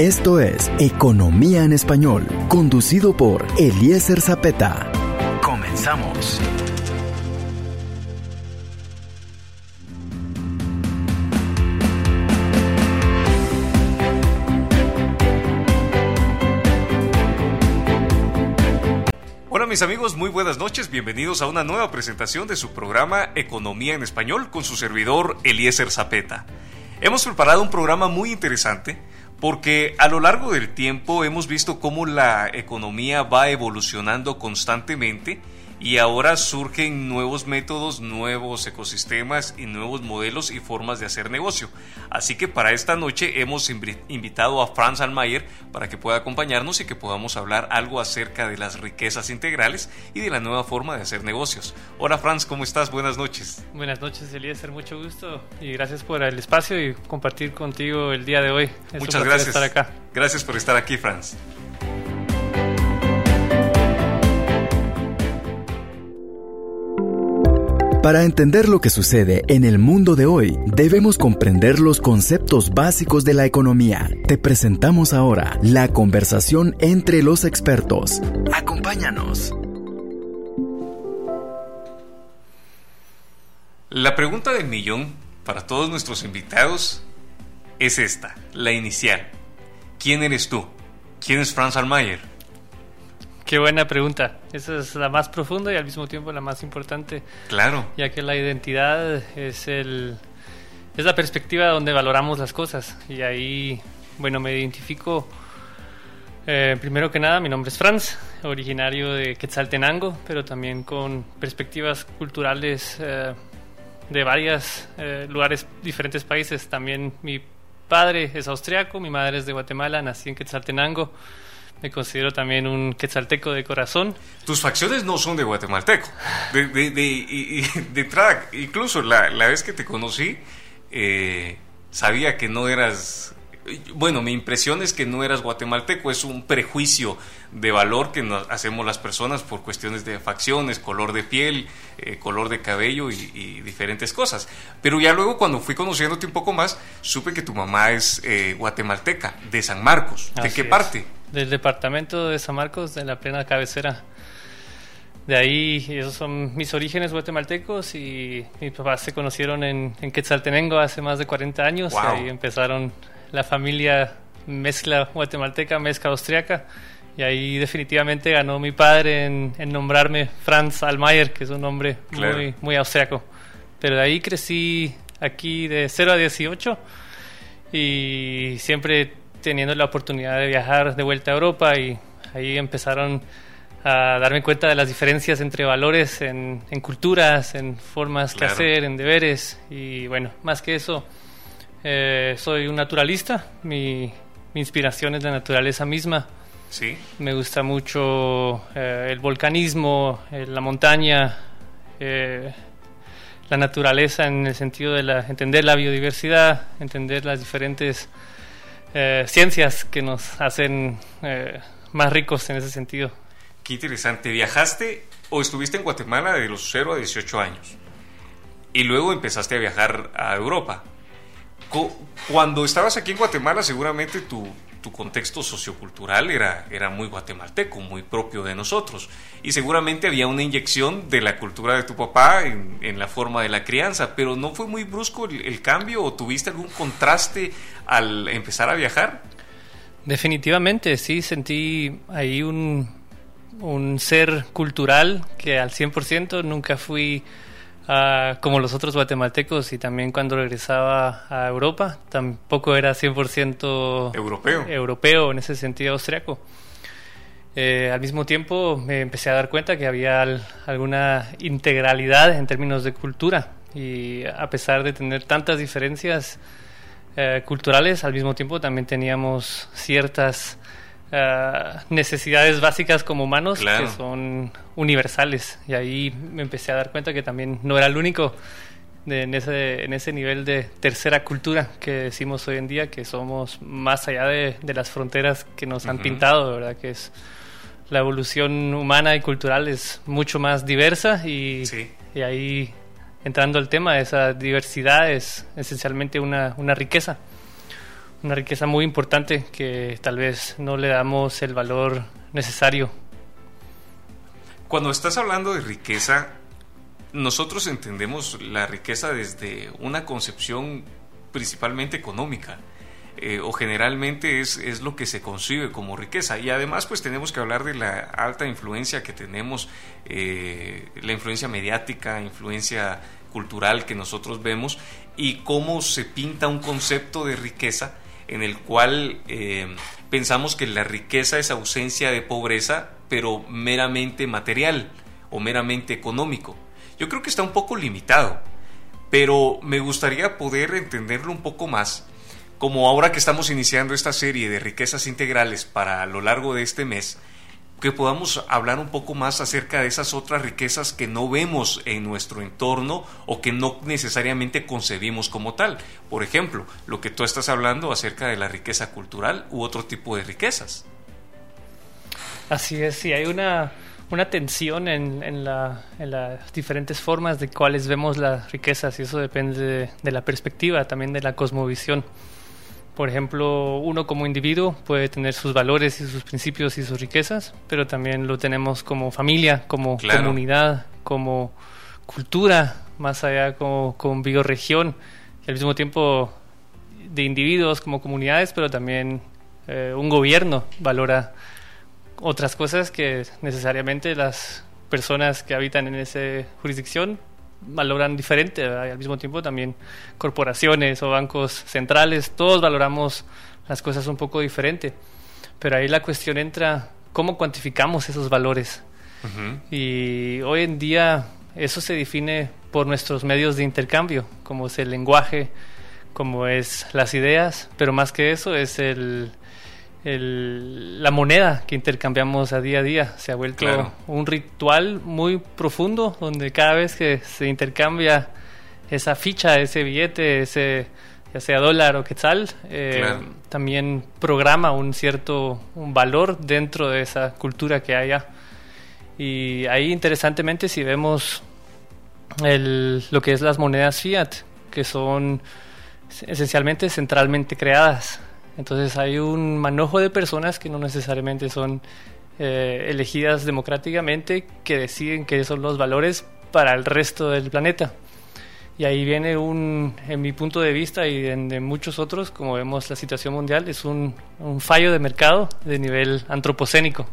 Esto es Economía en Español, conducido por Eliezer Zapeta. Comenzamos. Hola mis amigos, muy buenas noches, bienvenidos a una nueva presentación de su programa Economía en Español con su servidor Eliezer Zapeta. Hemos preparado un programa muy interesante porque a lo largo del tiempo hemos visto cómo la economía va evolucionando constantemente y ahora surgen nuevos métodos, nuevos ecosistemas y nuevos modelos y formas de hacer negocio. Así que para esta noche hemos invitado a Franz Almayer para que pueda acompañarnos y que podamos hablar algo acerca de las riquezas integrales y de la nueva forma de hacer negocios. Hola Franz, ¿cómo estás? Buenas noches. Buenas noches Eliezer, mucho gusto y gracias por el espacio y compartir contigo el día de hoy. Muchas gracias. Estar acá. Gracias por estar aquí Franz. Para entender lo que sucede en el mundo de hoy, debemos comprender los conceptos básicos de la economía. Te presentamos ahora la conversación entre los expertos. Acompáñanos. La pregunta del millón para todos nuestros invitados es esta, la inicial. ¿Quién eres tú? ¿Quién es Franz Almayer? Qué buena pregunta. Esa es la más profunda y al mismo tiempo la más importante. Claro. Ya que la identidad es el es la perspectiva donde valoramos las cosas y ahí, bueno, me identifico eh, primero que nada, mi nombre es Franz, originario de Quetzaltenango, pero también con perspectivas culturales eh, de varios eh, lugares, diferentes países. También mi padre es austriaco, mi madre es de Guatemala, nací en Quetzaltenango. Me considero también un quetzalteco de corazón. Tus facciones no son de guatemalteco. De, de, de, entrada, incluso la, la, vez que te conocí, eh, sabía que no eras... Bueno, mi impresión es que no eras guatemalteco, es un prejuicio de valor que nos hacemos las personas por cuestiones de facciones, color de piel, eh, color de cabello y, diferentes cosas. Pero ya luego cuando fui conociéndote un poco más, supe que tu mamá es eh, guatemalteca, de San Marcos. ¿De qué parte? Del departamento de San Marcos, de la plena cabecera. De ahí, esos son mis orígenes guatemaltecos y mis papás se conocieron en, Quetzaltenango hace más de 40 años. Y ahí empezaron la familia mezcla guatemalteca, mezcla austriaca. Y ahí definitivamente ganó mi padre en, nombrarme Franz Almayer, que es un nombre muy, muy austriaco. Pero de ahí crecí aquí de 0 a 18 y siempre teniendo la oportunidad de viajar de vuelta a Europa y ahí empezaron a darme cuenta de las diferencias entre valores en, culturas, en formas que hacer, en deberes y bueno, más que eso, eh, soy un naturalista, mi, inspiración es la naturaleza misma. Sí. Me gusta mucho eh, el volcanismo, eh, la montaña, la naturaleza en el sentido de la, entender la biodiversidad, entender las diferentes eh, ciencias que nos hacen eh, más ricos en ese sentido. Qué interesante. ¿Viajaste o estuviste en Guatemala de los 0 a 18 años? Y luego empezaste a viajar a Europa. Cuando estabas aquí en Guatemala, seguramente tu, tu contexto sociocultural era, era muy guatemalteco, muy propio de nosotros. Y seguramente había una inyección de la cultura de tu papá en, la forma de la crianza, pero ¿no fue muy brusco el, cambio o tuviste algún contraste al empezar a viajar? Definitivamente, sí, sentí ahí un, un ser cultural que al 100% nunca fui como los otros guatemaltecos y también cuando regresaba a Europa, tampoco era 100% europeo. europeo en ese sentido austriaco. Eh, al mismo tiempo me empecé a dar cuenta que había alguna integralidad en términos de cultura y a pesar de tener tantas diferencias eh, culturales, al mismo tiempo también teníamos ciertas eh, necesidades básicas como humanos que son universales. Y ahí me empecé a dar cuenta que también no era el único en, ese, en ese nivel de tercera cultura que decimos hoy en día, que somos más allá de, las fronteras que nos han pintado, ¿verdad? Que es la evolución humana y cultural es mucho más diversa y, y ahí entrando al tema, esa diversidad es esencialmente una, una riqueza una riqueza muy importante que tal vez no le damos el valor necesario. Cuando estás hablando de riqueza, nosotros entendemos la riqueza desde una concepción principalmente económica. Eh, o generalmente es, es, lo que se concibe como riqueza. Y además pues tenemos que hablar de la alta influencia que tenemos, eh, la influencia mediática, influencia cultural que nosotros vemos y cómo se pinta un concepto de riqueza en el cual eh, pensamos que la riqueza es ausencia de pobreza, pero meramente material o meramente económico. Yo creo que está un poco limitado, pero me gustaría poder entenderlo un poco más, como ahora que estamos iniciando esta serie de riquezas integrales para a lo largo de este mes, que podamos hablar un poco más acerca de esas otras riquezas que no vemos en nuestro entorno o que no necesariamente concebimos como tal. Por ejemplo, lo que tú estás hablando acerca de la riqueza cultural u otro tipo de riquezas. Así es, sí, hay una, una tensión en, en, la, en, las diferentes formas de cuáles vemos las riquezas y eso depende de, de la perspectiva, también de la cosmovisión. Por ejemplo, uno como individuo puede tener sus valores y sus principios y sus riquezas, pero también lo tenemos como familia, como comunidad, como cultura, más allá como, como bioregión, y al mismo tiempo de individuos como comunidades, pero también eh, un gobierno valora otras cosas que necesariamente las personas que habitan en esa jurisdicción valoran diferente, al mismo tiempo también corporaciones o bancos centrales, todos valoramos las cosas un poco diferente, pero ahí la cuestión entra cómo cuantificamos esos valores. Y hoy en día eso se define por nuestros medios de intercambio, como es el lenguaje, como es las ideas, pero más que eso es el, la moneda que intercambiamos a día a día. Se ha vuelto un ritual muy profundo donde cada vez que se intercambia esa ficha, ese billete, ese ya sea dólar o quetzal, eh, también programa un cierto un valor dentro de esa cultura que haya. Y ahí interesantemente si vemos el, lo que es las monedas fiat, que son esencialmente centralmente creadas entonces hay un manojo de personas que no necesariamente son eh, elegidas democráticamente que deciden qué son los valores para el resto del planeta. Y ahí viene un, en mi punto de vista y de muchos otros, como vemos la situación mundial, es un, un fallo de mercado de nivel antropocénico,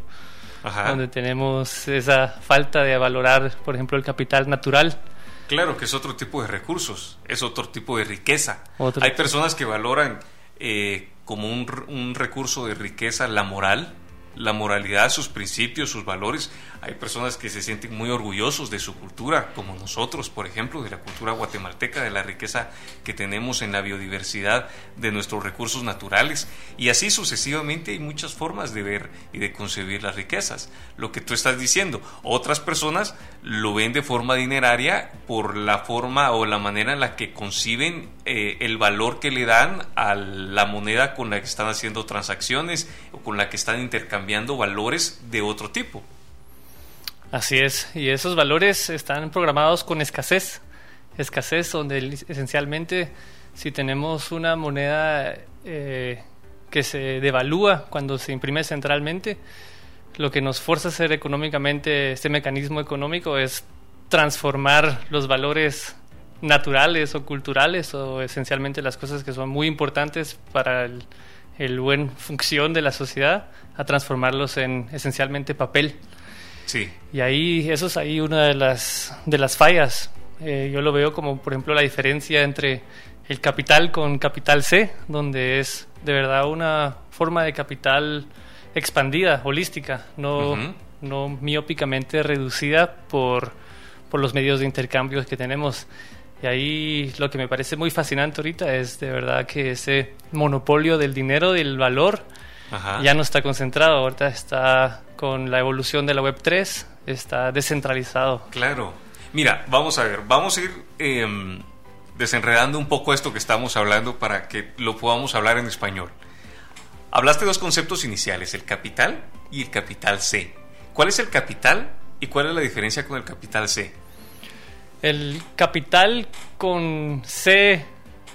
donde tenemos esa falta de valorar, por ejemplo, el capital natural. Claro, que es otro tipo de recursos, es otro tipo de riqueza. Hay personas que valoran eh, como un, un, recurso de riqueza la moral, la moralidad, sus principios, sus valores. Hay personas que se sienten muy orgullosos de su cultura, como nosotros, por ejemplo, de la cultura guatemalteca, de la riqueza que tenemos en la biodiversidad, de nuestros recursos naturales. Y así sucesivamente hay muchas formas de ver y de concebir las riquezas. Lo que tú estás diciendo, otras personas lo ven de forma dineraria por la forma o la manera en la que conciben eh, el valor que le dan a la moneda con la que están haciendo transacciones o con la que están intercambiando valores de otro tipo. Así es, y esos valores están programados con escasez. Escasez donde esencialmente si tenemos una moneda eh, que se devalúa cuando se imprime centralmente, lo que nos fuerza a hacer económicamente este mecanismo económico es transformar los valores naturales o culturales o esencialmente las cosas que son muy importantes para el, el buen función de la sociedad a transformarlos en esencialmente papel. Sí. Y ahí, eso es ahí una de las, de las fallas. Eh, yo lo veo como, por ejemplo, la diferencia entre el capital con capital C, donde es de verdad una forma de capital expandida, holística, no, no miópicamente reducida por, por los medios de intercambio que tenemos. Y ahí lo que me parece muy fascinante ahorita es de verdad que ese monopolio del dinero, del valor, ya no está concentrado, ahorita está con la evolución de la Web 3, está descentralizado. Claro. Mira, vamos a ver, vamos a ir em, desenredando un poco esto que estamos hablando para que lo podamos hablar en español. Hablaste de dos conceptos iniciales, el capital y el capital C. ¿Cuál es el capital y cuál es la diferencia con el capital C? El capital con C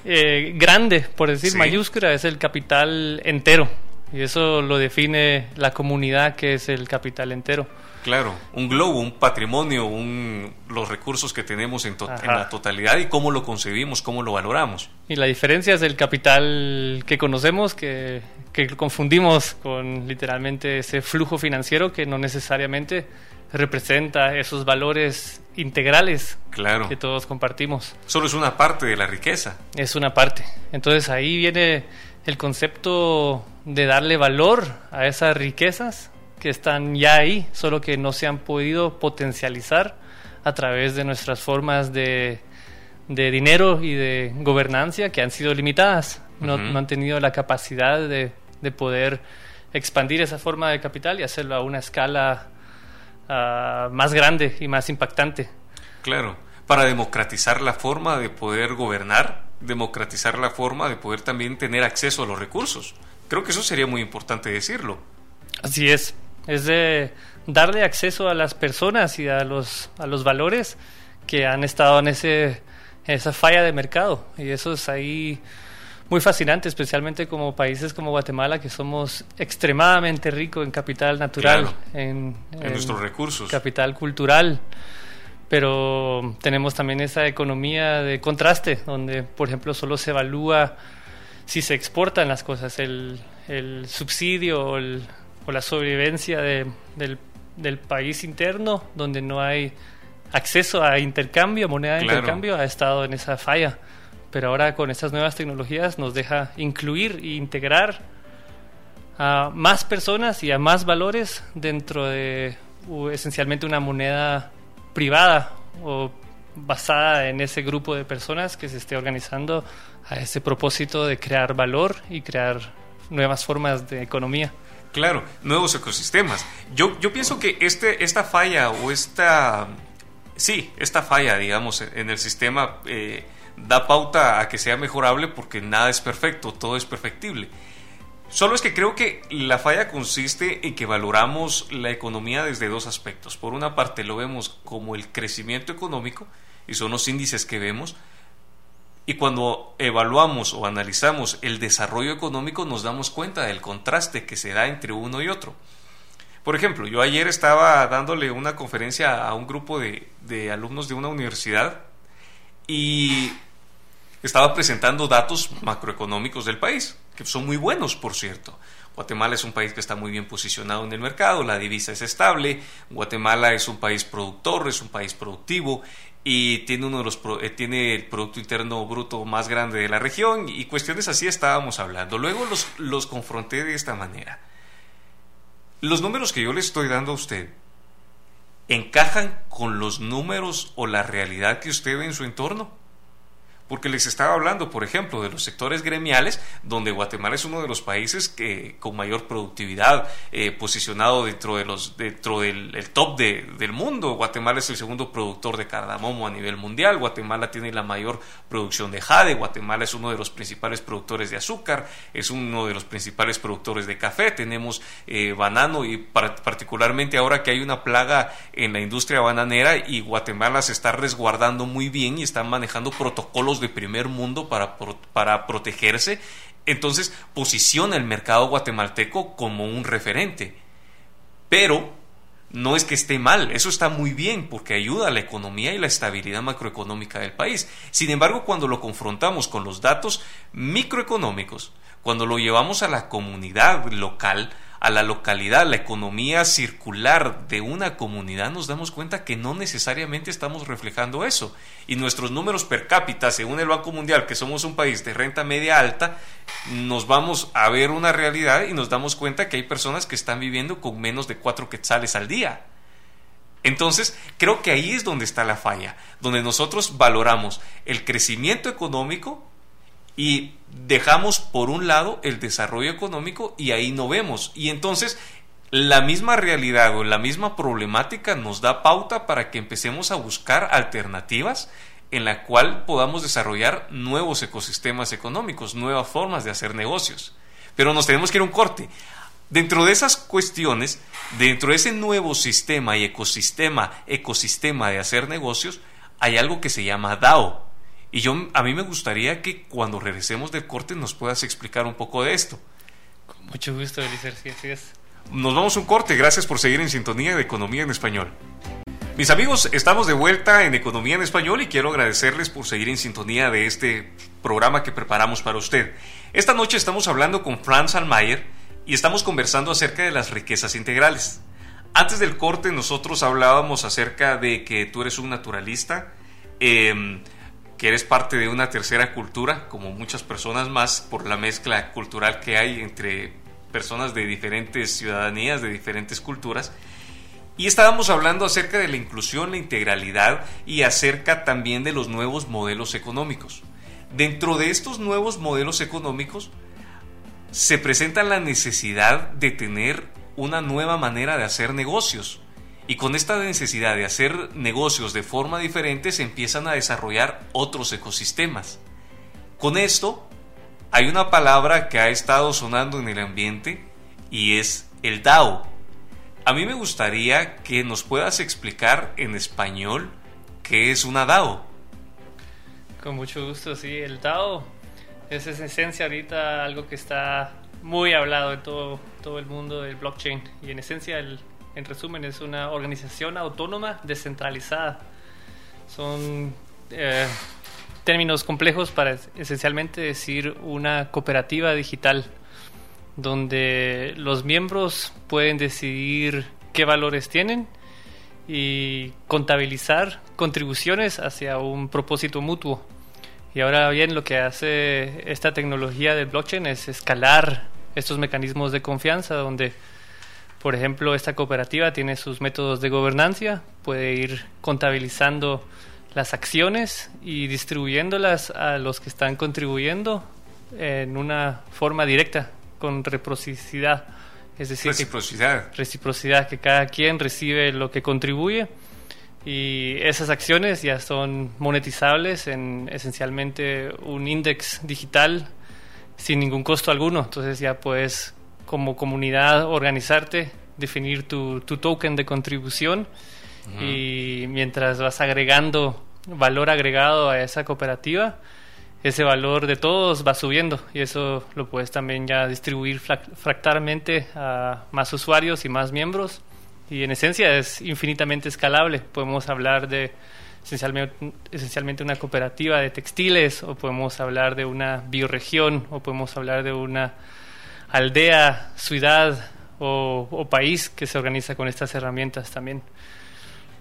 eh, grande, por decir mayúscula, es el capital entero. Y eso lo define la comunidad que es el capital entero. Claro, un globo, un patrimonio, un, los recursos que tenemos en, en, la totalidad y cómo lo concebimos, cómo lo valoramos. Y la diferencia es el capital que conocemos, que, que confundimos con literalmente ese flujo financiero que no necesariamente representa esos valores integrales claro. que todos compartimos. Solo es una parte de la riqueza. Es una parte. Entonces ahí viene el concepto de darle valor a esas riquezas que están ya ahí, solo que no se han podido potencializar a través de nuestras formas de, de dinero y de gobernancia que han sido limitadas. No, no han tenido la capacidad de, de, poder expandir esa forma de capital y hacerlo a una escala uh, más grande y más impactante. Claro, para democratizar la forma de poder gobernar, democratizar la forma de poder también tener acceso a los recursos. Creo que eso sería muy importante decirlo. Así es es de darle acceso a las personas y a los, a los valores que han estado en, ese, esa falla de mercado. Y eso es ahí muy fascinante, especialmente como países como Guatemala, que somos extremadamente ricos en capital natural, en, nuestros recursos. Capital cultural. Pero tenemos también esa economía de contraste, donde, por ejemplo, solo se evalúa si se exportan las cosas, el, el subsidio o el, o la sobrevivencia de, del, del, país interno, donde no hay acceso a intercambio, moneda de intercambio, ha estado en esa falla. Pero ahora con estas nuevas tecnologías nos deja incluir e integrar a más personas y a más valores dentro de esencialmente una moneda privada o basada en ese grupo de personas que se esté organizando a ese propósito de crear valor y crear nuevas formas de economía. Claro, nuevos ecosistemas. Yo, yo pienso que este, esta falla o esta, sí, esta falla, digamos, en el sistema eh, da pauta a que sea mejorable porque nada es perfecto, todo es perfectible. Solo es que creo que la falla consiste en que valoramos la economía desde dos aspectos. Por una parte lo vemos como el crecimiento económico, y son los índices que vemos, y cuando evaluamos o analizamos el desarrollo económico nos damos cuenta del contraste que se da entre uno y otro. Por ejemplo, yo ayer estaba dándole una conferencia a un grupo de, alumnos de una universidad y estaba presentando datos macroeconómicos del país, que son muy buenos, por cierto. Guatemala es un país que está muy bien posicionado en el mercado, la divisa es estable, Guatemala es un país productor, es un país productivo y tiene uno de los eh, tiene el producto interno bruto más grande de la región y cuestiones así estábamos hablando. Luego los, los confronté de esta manera. Los números que yo le estoy dando a usted encajan con los números o la realidad que usted ve en su entorno porque les estaba hablando, por ejemplo, de los sectores gremiales, donde Guatemala es uno de los países que, con mayor productividad, eh, posicionado dentro, de los, dentro del top del mundo. Guatemala es el segundo productor de cardamomo a nivel mundial, Guatemala tiene la mayor producción de jade, Guatemala es uno de los principales productores de azúcar, es uno de los principales productores de café, tenemos eh, banano y particularmente ahora que hay una plaga en la industria bananera y Guatemala se está resguardando muy bien y están manejando protocolos primer mundo para, para protegerse, entonces posiciona el mercado guatemalteco como un referente. Pero no es que esté mal, eso está muy bien porque ayuda a la economía y la estabilidad macroeconómica del país. Sin embargo, cuando lo confrontamos con los datos microeconómicos, cuando lo llevamos a la comunidad local, a la localidad, la economía circular de una comunidad, nos damos cuenta que no necesariamente estamos reflejando eso. Y nuestros números per cápita, según el Banco Mundial, que somos un país de renta media alta, nos vamos a ver una realidad y nos damos cuenta que hay personas que están viviendo con menos de cuatro quetzales al día. Entonces, creo que ahí es donde está la falla, donde nosotros valoramos el crecimiento económico y dejamos por un lado el desarrollo económico y ahí no vemos. Y entonces la misma realidad o la misma problemática nos da pauta para que empecemos a buscar alternativas en la cual podamos desarrollar nuevos ecosistemas económicos, nuevas formas de hacer negocios. Pero nos tenemos que ir a un corte. Dentro de esas cuestiones, dentro de ese nuevo sistema y ecosistema, ecosistema de hacer negocios, hay algo que se llama DAO, Y yo, a mí me gustaría que cuando regresemos del corte nos puedas explicar un poco de esto. Con mucho gusto, Eliezer, sí, así es. Nos vamos a un corte, gracias por seguir en sintonía de Economía en Español. Mis amigos, estamos de vuelta en Economía en Español y quiero agradecerles por seguir en sintonía de este programa que preparamos para usted. Esta noche estamos hablando con Franz Almayer y estamos conversando acerca de las riquezas integrales. Antes del corte nosotros hablábamos acerca de que tú eres un naturalista, em, que eres parte de una tercera cultura, como muchas personas más, por la mezcla cultural que hay entre personas de diferentes ciudadanías, de diferentes culturas. Y estábamos hablando acerca de la inclusión, la integralidad y acerca también de los nuevos modelos económicos. Dentro de estos nuevos modelos económicos se presenta la necesidad de tener una nueva manera de hacer negocios. Y con esta necesidad de hacer negocios de forma diferente se empiezan a desarrollar otros ecosistemas. Con esto hay una palabra que ha estado sonando en el ambiente y es el DAO a mí me gustaría que nos puedas explicar en español qué es una DAO. Con mucho gusto, sí. El DAO es en esencia ahorita algo que está muy hablado en todo, todo el mundo del blockchain. Y en esencia, en resumen, es una organización autónoma descentralizada. Son eh, términos complejos para esencialmente decir una cooperativa digital donde los miembros pueden decidir qué valores tienen y contabilizar contribuciones hacia un propósito mutuo. Y ahora bien, lo que hace esta tecnología del blockchain es escalar estos mecanismos de confianza donde, por ejemplo, esta cooperativa tiene sus métodos de gobernancia, puede ir contabilizando las acciones y distribuyéndolas a los que están contribuyendo en una forma directa con reciprocidad. Es decir, reciprocidad. Que, reciprocidad, que cada quien recibe lo que contribuye y esas acciones ya son monetizables en esencialmente un index digital sin ningún costo alguno. Entonces ya puedes como comunidad organizarte, definir tu, tu token de contribución y mientras vas agregando valor agregado a esa cooperativa, ese valor de todos va subiendo y eso lo puedes también ya distribuir fractalmente a más usuarios y más miembros y en esencia es infinitamente escalable. Podemos hablar de esencialmente, esencialmente una cooperativa de textiles o podemos hablar de una bioregión o podemos hablar de una aldea, ciudad o, o país que se organiza con estas herramientas también.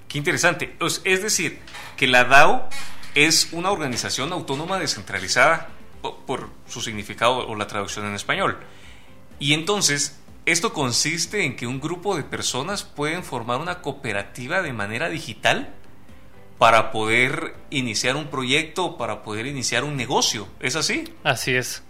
Qué interesante. Es decir, que la DAO es una organización autónoma descentralizada por su significado o la traducción en español. Y entonces, esto consiste en que un grupo de personas pueden formar una cooperativa de manera digital para poder iniciar un proyecto, para poder iniciar un negocio. ¿Es así? Así es.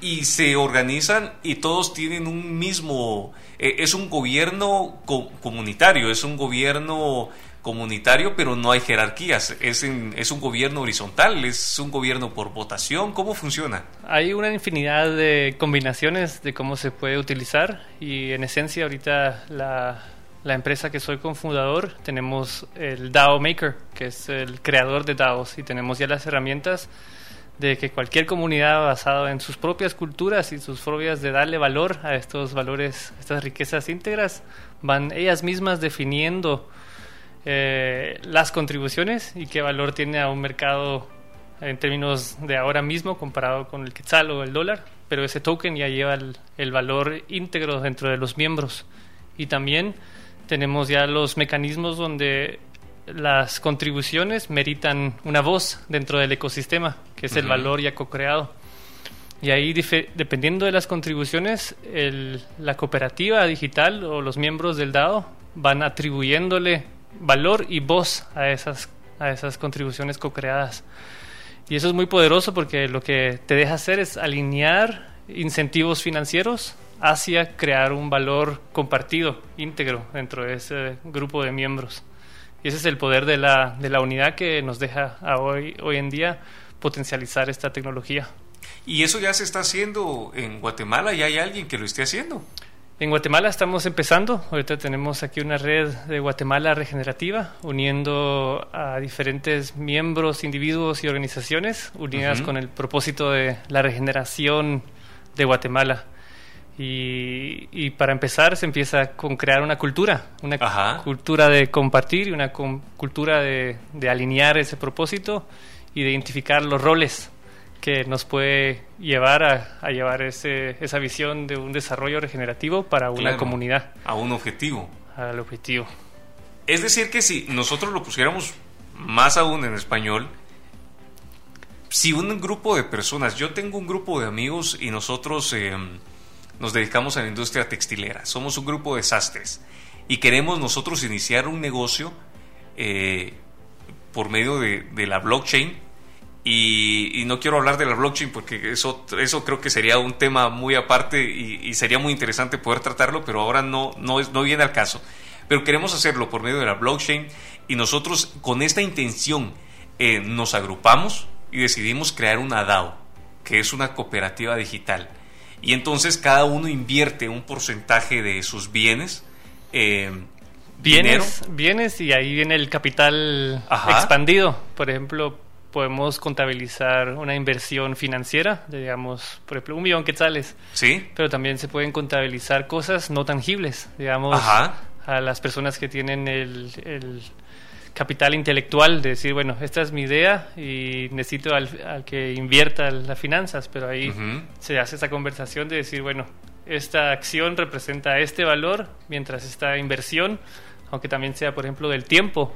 Y se organizan y todos tienen un mismo... Eh, es un gobierno comunitario, es un gobierno comunitario, pero no hay jerarquías. Es, es un gobierno horizontal, es un gobierno por votación. ¿Cómo funciona? Hay una infinidad de combinaciones de cómo se puede utilizar y en esencia ahorita la, la empresa que soy cofundador tenemos el DAO Maker, que es el creador de DAOs y tenemos ya las herramientas de que cualquier comunidad basada en sus propias culturas y sus propias de darle valor a estos valores, estas riquezas íntegras, van ellas mismas definiendo eh, las contribuciones y qué valor tiene a un mercado en términos de ahora mismo comparado con el quetzal o el dólar, pero ese token ya lleva el, valor íntegro dentro de los miembros. Y también tenemos ya los mecanismos donde las contribuciones meritan una voz dentro del ecosistema, que es el valor ya co-creado. Y ahí, dependiendo de las contribuciones, la cooperativa digital o los miembros del DAO van atribuyéndole valor y voz a esas, a esas contribuciones co-creadas. Y eso es muy poderoso porque lo que te deja hacer es alinear incentivos financieros hacia crear un valor compartido, íntegro, dentro de ese grupo de miembros. Y ese es el poder de la, de la unidad que nos deja hoy, hoy en día potencializar esta tecnología. ¿Y eso ya se está haciendo en Guatemala? ¿Ya hay alguien que lo esté haciendo? En Guatemala estamos empezando. Ahorita tenemos aquí una red de Guatemala regenerativa, uniendo a diferentes miembros, individuos y organizaciones, unidas con el propósito de la regeneración de Guatemala. Y, para empezar se empieza con crear una cultura, una cultura de compartir y una cultura de, de alinear ese propósito y de identificar los roles que nos puede llevar a, llevar ese, esa visión de un desarrollo regenerativo para una comunidad. A un objetivo. Al objetivo. Es decir, que si nosotros lo pusiéramos más aún en español, si un grupo de personas, yo tengo un grupo de amigos y nosotros em, nos dedicamos a la industria textilera, somos un grupo de sastres y queremos nosotros iniciar un negocio eh, por medio de, de la blockchain, y, no quiero hablar de la blockchain porque eso, eso creo que sería un tema muy aparte y, sería muy interesante poder tratarlo, pero ahora no, no, no viene al caso. Pero queremos hacerlo por medio de la blockchain y nosotros con esta intención eh, nos agrupamos y decidimos crear una DAO, que es una cooperativa digital. Y entonces cada uno invierte un porcentaje de sus bienes. Eh, bienes, bienes y ahí viene el capital expandido. Por ejemplo, podemos contabilizar una inversión financiera, digamos, por ejemplo, un millón quetzales. Sí. Pero también se pueden contabilizar cosas no tangibles, digamos, a las personas que tienen el, capital intelectual de decir, bueno, esta es mi idea y necesito al, que invierta las finanzas, pero ahí se hace esa conversación de decir, bueno, esta acción representa este valor, mientras esta inversión, aunque también sea, por ejemplo, del tiempo,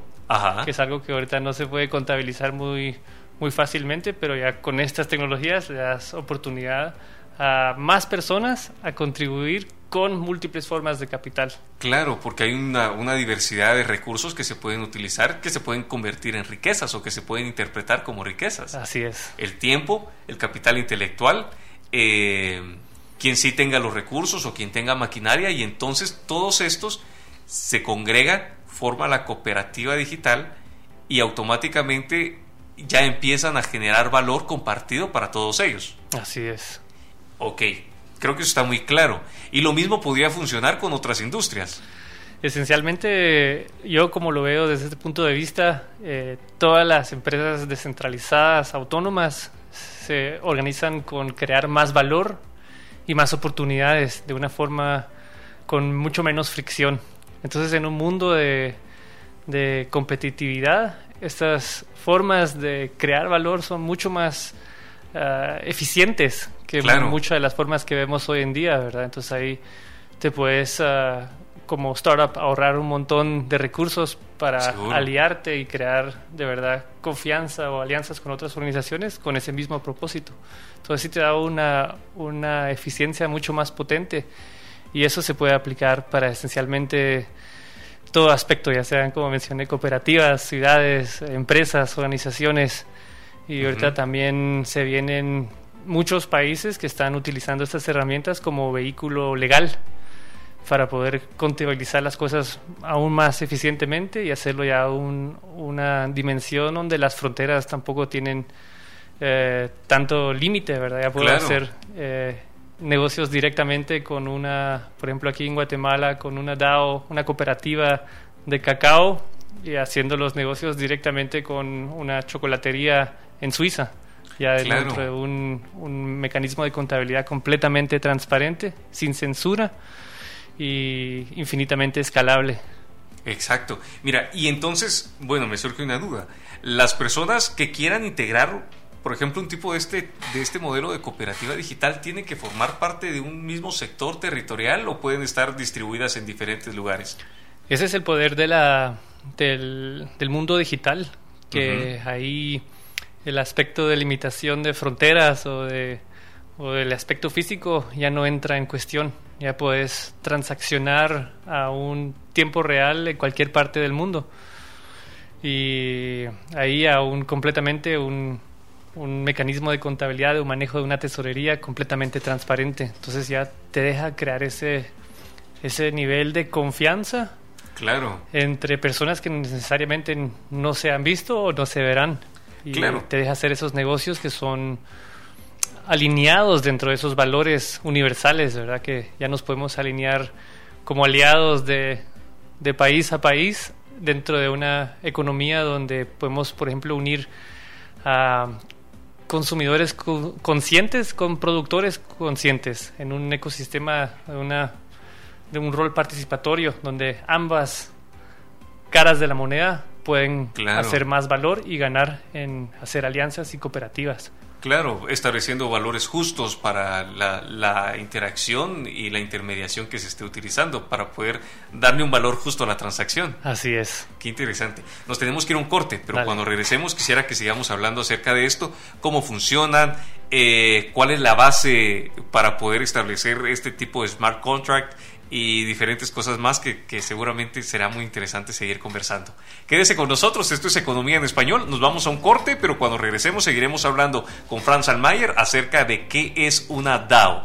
que es algo que ahorita no se puede contabilizar muy, muy fácilmente, pero ya con estas tecnologías le das oportunidad a más personas a contribuir con múltiples formas de capital. Claro, porque hay una, una, diversidad de recursos que se pueden utilizar, que se pueden convertir en riquezas o que se pueden interpretar como riquezas. Así es. El tiempo, el capital intelectual, eh, quien sí tenga los recursos o quien tenga maquinaria y entonces todos estos se congregan forma la cooperativa digital y automáticamente ya empiezan a generar valor compartido para todos ellos. Así es. Ok, creo que eso está muy claro. Y lo mismo podría funcionar con otras industrias. Esencialmente, yo como lo veo desde este punto de vista, eh, todas las empresas descentralizadas, autónomas, se organizan con crear más valor y más oportunidades de una forma con mucho menos fricción. Entonces, en un mundo de, competitividad, estas formas de crear valor son mucho más ah, eficientes que muchas de las formas que vemos hoy en día, ¿verdad? Entonces ahí te puedes, ah, como startup, ahorrar un montón de recursos para aliarte y crear de verdad confianza o alianzas con otras organizaciones con ese mismo propósito. Entonces sí te da una, una eficiencia mucho más potente y eso se puede aplicar para esencialmente todo aspecto, ya sean, como mencioné, cooperativas, ciudades, empresas, organizaciones. Y ahorita también se vienen muchos países que están utilizando estas herramientas como vehículo legal para poder contabilizar las cosas aún más eficientemente y hacerlo ya un, una dimensión donde las fronteras tampoco tienen eh, tanto límite, ¿verdad? Ya puedo hacer eh, negocios directamente con una, por ejemplo aquí en Guatemala, con una DAO, una cooperativa de cacao y haciendo los negocios directamente con una chocolatería en Suiza, ya dentro de un, un, mecanismo de contabilidad completamente transparente, sin censura y infinitamente escalable. Exacto. Mira, y entonces, bueno, me surge una duda. Las personas que quieran integrar por ejemplo, un tipo de este, de este modelo de cooperativa digital tiene que formar parte de un mismo sector territorial o pueden estar distribuidas en diferentes lugares? Ese es el poder de la, del, mundo digital, que ahí el aspecto de limitación de fronteras o, de, o del aspecto físico ya no entra en cuestión. Ya puedes transaccionar a un tiempo real en cualquier parte del mundo. Y ahí aún completamente un, un mecanismo de contabilidad, de un manejo de una tesorería completamente transparente. Entonces ya te deja crear ese, ese nivel de confianza claro. entre personas que necesariamente no se han visto o no se verán. Y te deja hacer esos negocios que son alineados dentro de esos valores universales, ¿verdad? Que ya nos podemos alinear como aliados de, de país a país dentro de una economía donde podemos, por ejemplo, unir a consumidores conscientes con productores conscientes en un ecosistema de, una, de un rol participatorio donde ambas caras de la moneda pueden hacer más valor y ganar en hacer alianzas y cooperativas. Claro, estableciendo valores justos para la, interacción y la intermediación que se esté utilizando para poder darle un valor justo a la transacción. Así es. Qué interesante. Nos tenemos que ir a un corte, pero cuando regresemos quisiera que sigamos hablando acerca de esto, cómo funcionan, eh, cuál es la base para poder establecer este tipo de smart contract y diferentes cosas más que, seguramente será muy interesante seguir conversando. Quédese con nosotros, esto es Economía en Español, nos vamos a un corte, pero cuando regresemos seguiremos hablando con Franz Almayer acerca de qué es una DAO.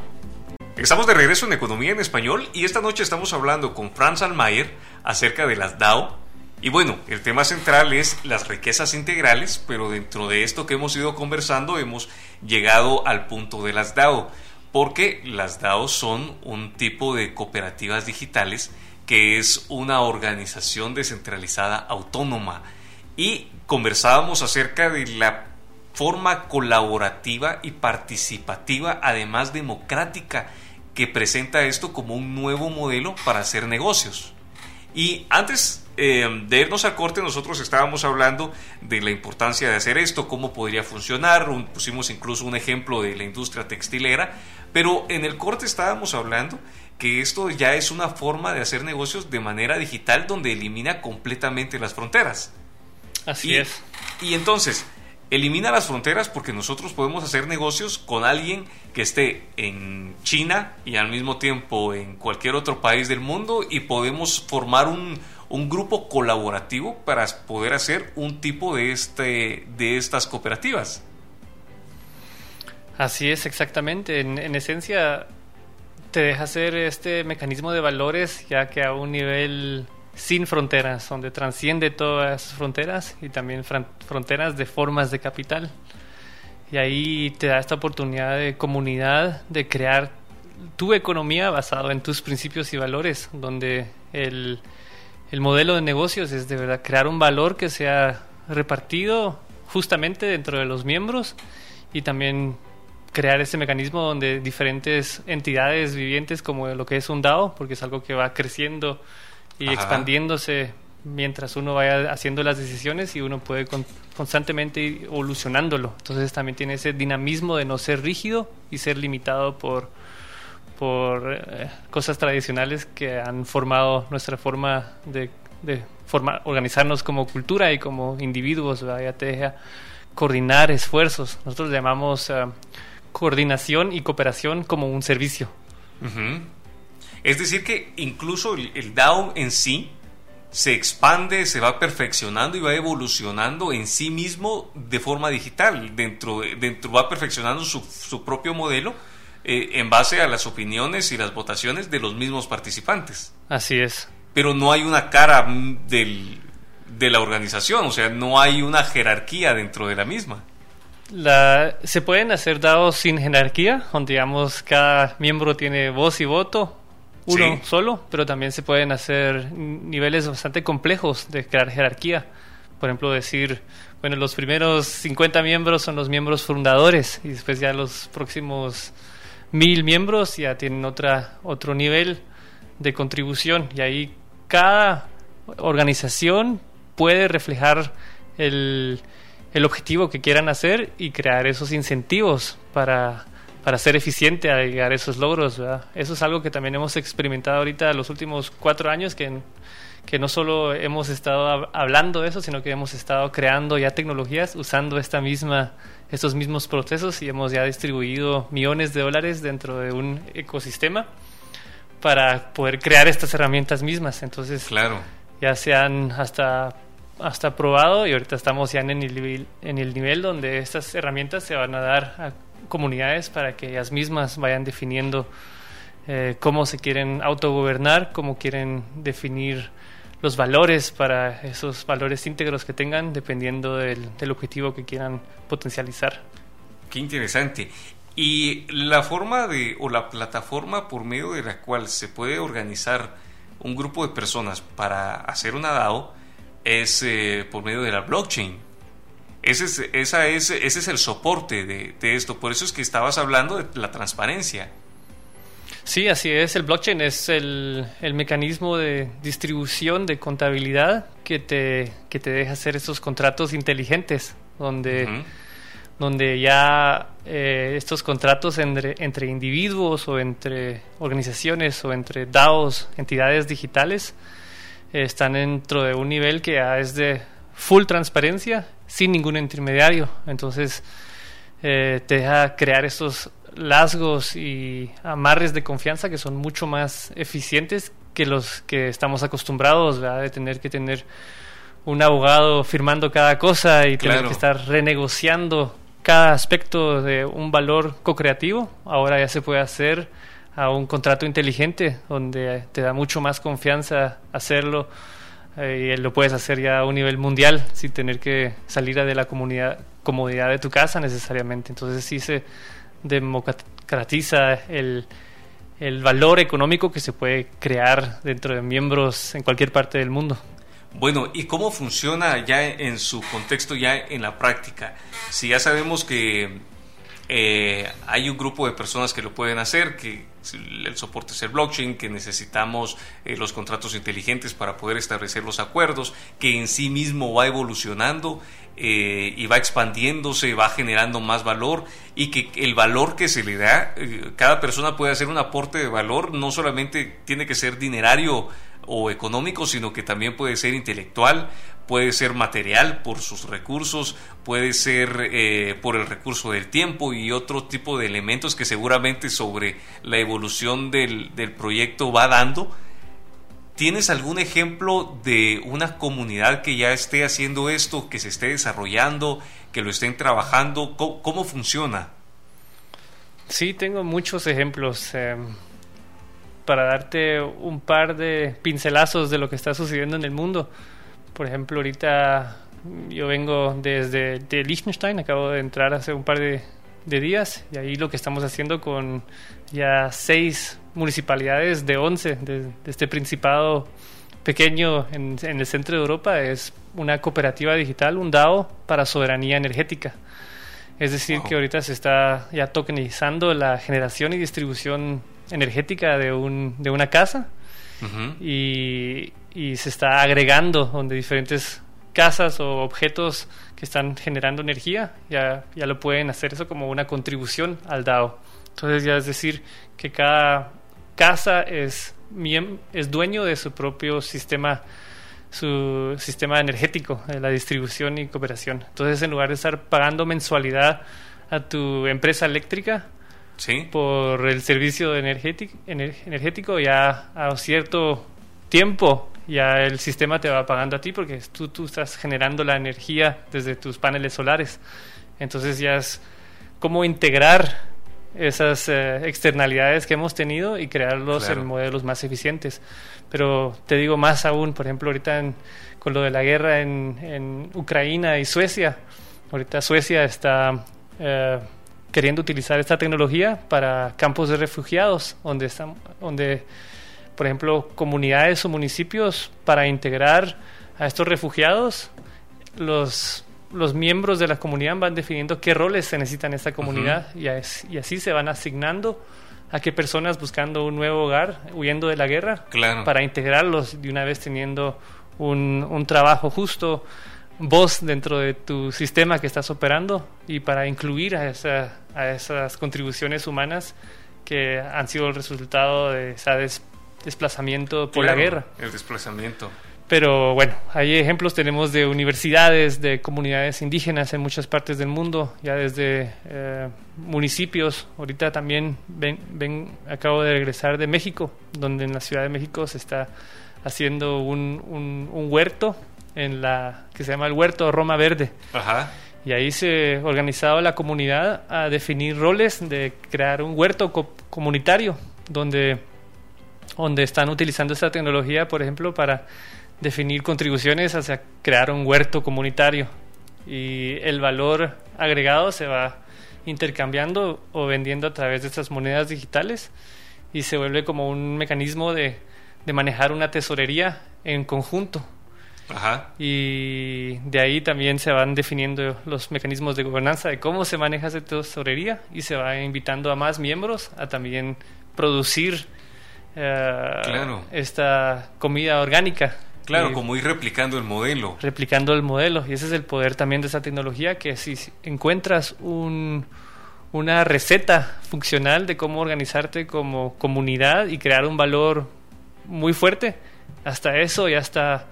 Estamos de regreso en Economía en Español y esta noche estamos hablando con Franz Almayer acerca de las DAO. Y bueno, el tema central es las riquezas integrales, pero dentro de esto que hemos ido conversando hemos llegado al punto de las DAO porque las DAO son un tipo de cooperativas digitales que es una organización descentralizada autónoma y conversábamos acerca de la forma colaborativa y participativa, además democrática, que presenta esto como un nuevo modelo para hacer negocios. Y antes eh, de irnos al corte, nosotros estábamos hablando de la importancia de hacer esto, cómo podría funcionar, pusimos incluso un ejemplo de la industria textilera, pero en el corte estábamos hablando que esto ya es una forma de hacer negocios de manera digital donde elimina completamente las fronteras. Así es. Y entonces, elimina las fronteras porque nosotros podemos hacer negocios con alguien que esté en China y al mismo tiempo en cualquier otro país del mundo y podemos formar un, un grupo colaborativo para poder hacer un tipo de, este, de estas cooperativas. Así es, exactamente. En, esencia, te deja hacer este mecanismo de valores ya que a un nivel sin fronteras, donde transciende todas esas fronteras y también fronteras de formas de capital. Y ahí te da esta oportunidad de comunidad, de crear tu economía basado en tus principios y valores, donde el, el modelo de negocios es de verdad crear un valor que sea repartido justamente dentro de los miembros y también crear ese mecanismo donde diferentes entidades vivientes como lo que es un DAO, porque es algo que va creciendo y expandiéndose mientras uno vaya haciendo las decisiones y uno puede constantemente ir evolucionándolo. Entonces también tiene ese dinamismo de no ser rígido y ser limitado por, por eh, cosas tradicionales que han formado nuestra forma de, de organizarnos como cultura y como individuos. Ya te deja coordinar esfuerzos. Nosotros llamamos... Eh, coordinación y cooperación como un servicio. Es decir, que incluso el, DAO en sí se expande, se va perfeccionando y va evolucionando en sí mismo de forma digital. Dentro, dentro va perfeccionando su, propio modelo eh, en base a las opiniones y las votaciones de los mismos participantes. Así es. Pero no hay una cara del, de la organización, o sea, no hay una jerarquía dentro de la misma. La, se pueden hacer dados sin jerarquía, donde digamos cada miembro tiene voz y voto, uno solo, pero también se pueden hacer niveles bastante complejos de crear jerarquía. Por ejemplo, decir, bueno, los primeros 50 miembros son los miembros fundadores y después ya los próximos mil miembros ya tienen otra, otro nivel de contribución y ahí cada organización puede reflejar el, el objetivo que quieran hacer y crear esos incentivos para, para ser eficiente a llegar a esos logros. Eso es algo que también hemos experimentado ahorita los últimos cuatro años, que, que no solo hemos estado hablando de eso, sino que hemos estado creando ya tecnologías usando esta misma, estos mismos procesos y hemos ya distribuido millones de dólares dentro de un ecosistema para poder crear estas herramientas mismas. Entonces, claro. ya sean hasta hasta probado y ahorita estamos ya en el, nivel, en el nivel donde estas herramientas se van a dar a comunidades para que ellas mismas vayan definiendo eh, cómo se quieren autogobernar, cómo quieren definir los valores para esos valores íntegros que tengan dependiendo del, del objetivo que quieran potencializar. Qué interesante. Y la forma de, o la plataforma por medio de la cual se puede organizar un grupo de personas para hacer una DAO es eh, por medio de la blockchain. Ese es, esa es, ese es el soporte de, de esto. Por eso es que estabas hablando de la transparencia. Sí, así es. El blockchain es el, mecanismo de distribución de contabilidad que te, que te deja hacer esos contratos inteligentes, donde, donde ya eh, estos contratos entre, entre individuos o entre organizaciones o entre DAOs, entidades digitales, están dentro de un nivel que es de full transparencia sin ningún intermediario. Entonces, eh, te deja crear estos lasgos y amarres de confianza que son mucho más eficientes que los que estamos acostumbrados, de tener que tener un abogado firmando cada cosa y tener que estar renegociando cada aspecto de un valor co-creativo. Ahora ya se puede hacer a un contrato inteligente donde te da mucho más confianza hacerlo eh, y lo puedes hacer ya a un nivel mundial sin tener que salir de la comunidad, comodidad de tu casa necesariamente. Entonces sí se democratiza el, el valor económico que se puede crear dentro de miembros en cualquier parte del mundo. Bueno, ¿y cómo funciona ya en su contexto, ya en la práctica? Si ya sabemos que eh, hay un grupo de personas que lo pueden hacer, que el soporte es el blockchain, que necesitamos eh, los contratos inteligentes para poder establecer los acuerdos, que en sí mismo va evolucionando eh, y va expandiéndose, va generando más valor y que el valor que se le da, eh, cada persona puede hacer un aporte de valor, no solamente tiene que ser dinerario o económico, sino que también puede ser intelectual, puede ser material por sus recursos, puede ser eh, por el recurso del tiempo y otro tipo de elementos que seguramente sobre la evolución del, del proyecto va dando ¿Tienes algún ejemplo de una comunidad que ya esté haciendo esto, que se esté desarrollando, que lo estén trabajando? ¿Cómo, funciona? Sí, tengo muchos ejemplos. Em, para darte un par de pincelazos de lo que está sucediendo en el mundo. Por ejemplo, ahorita yo vengo desde de Liechtenstein, acabo de entrar hace un par de, de días y ahí lo que estamos haciendo con ya seis municipalidades de 11 de, este principado pequeño en, el centro de Europa es una cooperativa digital, un DAO para soberanía energética. Es decir, que ahorita se está ya tokenizando la generación y distribución energética de, un, de una casa y, y, se está agregando donde diferentes casas o objetos que están generando energía ya, ya lo pueden hacer eso como una contribución al DAO. Entonces ya es decir que cada casa es, es dueño de su propio sistema su sistema energético, de la distribución y cooperación. Entonces, en lugar de estar pagando mensualidad a tu empresa eléctrica por el servicio energético, energético, ya a cierto tiempo ya el sistema te va pagando a ti porque tú, tú estás generando la energía desde tus paneles solares. Entonces ya es cómo integrar esas eh, externalidades que hemos tenido y crearlos en modelos más eficientes. Pero te digo más aún, por ejemplo, ahorita con lo de la guerra en, Ucrania y Suecia, ahorita Suecia está eh, queriendo utilizar esta tecnología para campos de refugiados, donde, están, donde, por ejemplo, comunidades o municipios para integrar a estos refugiados, los los miembros de la comunidad van definiendo qué roles se necesitan en esta comunidad y, así se van asignando a qué personas buscando un nuevo hogar, huyendo de la guerra, para integrarlos de una vez teniendo un, trabajo justo, voz dentro de tu sistema que estás operando y para incluir a, a esas contribuciones humanas que han sido el resultado de ese desplazamiento por la guerra. El desplazamiento. Pero bueno, hay ejemplos, tenemos de universidades, de comunidades indígenas en muchas partes del mundo, ya desde eh, municipios. Ahorita también ven, ven, acabo de regresar de México, donde en la Ciudad de México se está haciendo un, un, huerto en la que se llama el Huerto Roma Verde. Ajá. Y ahí se ha organizado la comunidad a definir roles de crear un huerto comunitario, donde, donde están utilizando esta tecnología, por ejemplo, para definir contribuciones hacia crear un huerto comunitario y el valor agregado se va intercambiando o vendiendo a través de estas monedas digitales y se vuelve como un mecanismo de, de manejar una tesorería en conjunto. Ajá. Y de ahí también se van definiendo los mecanismos de gobernanza de cómo se maneja esa tesorería y se va invitando a más miembros a también producir eh, Claro. esta comida orgánica. Claro, Y como ir replicando el modelo. replicando el modelo. Y ese es el poder también de esa tecnología, que si encuentras un, una receta funcional de cómo organizarte como comunidad y crear un valor muy fuerte, hasta eso ya está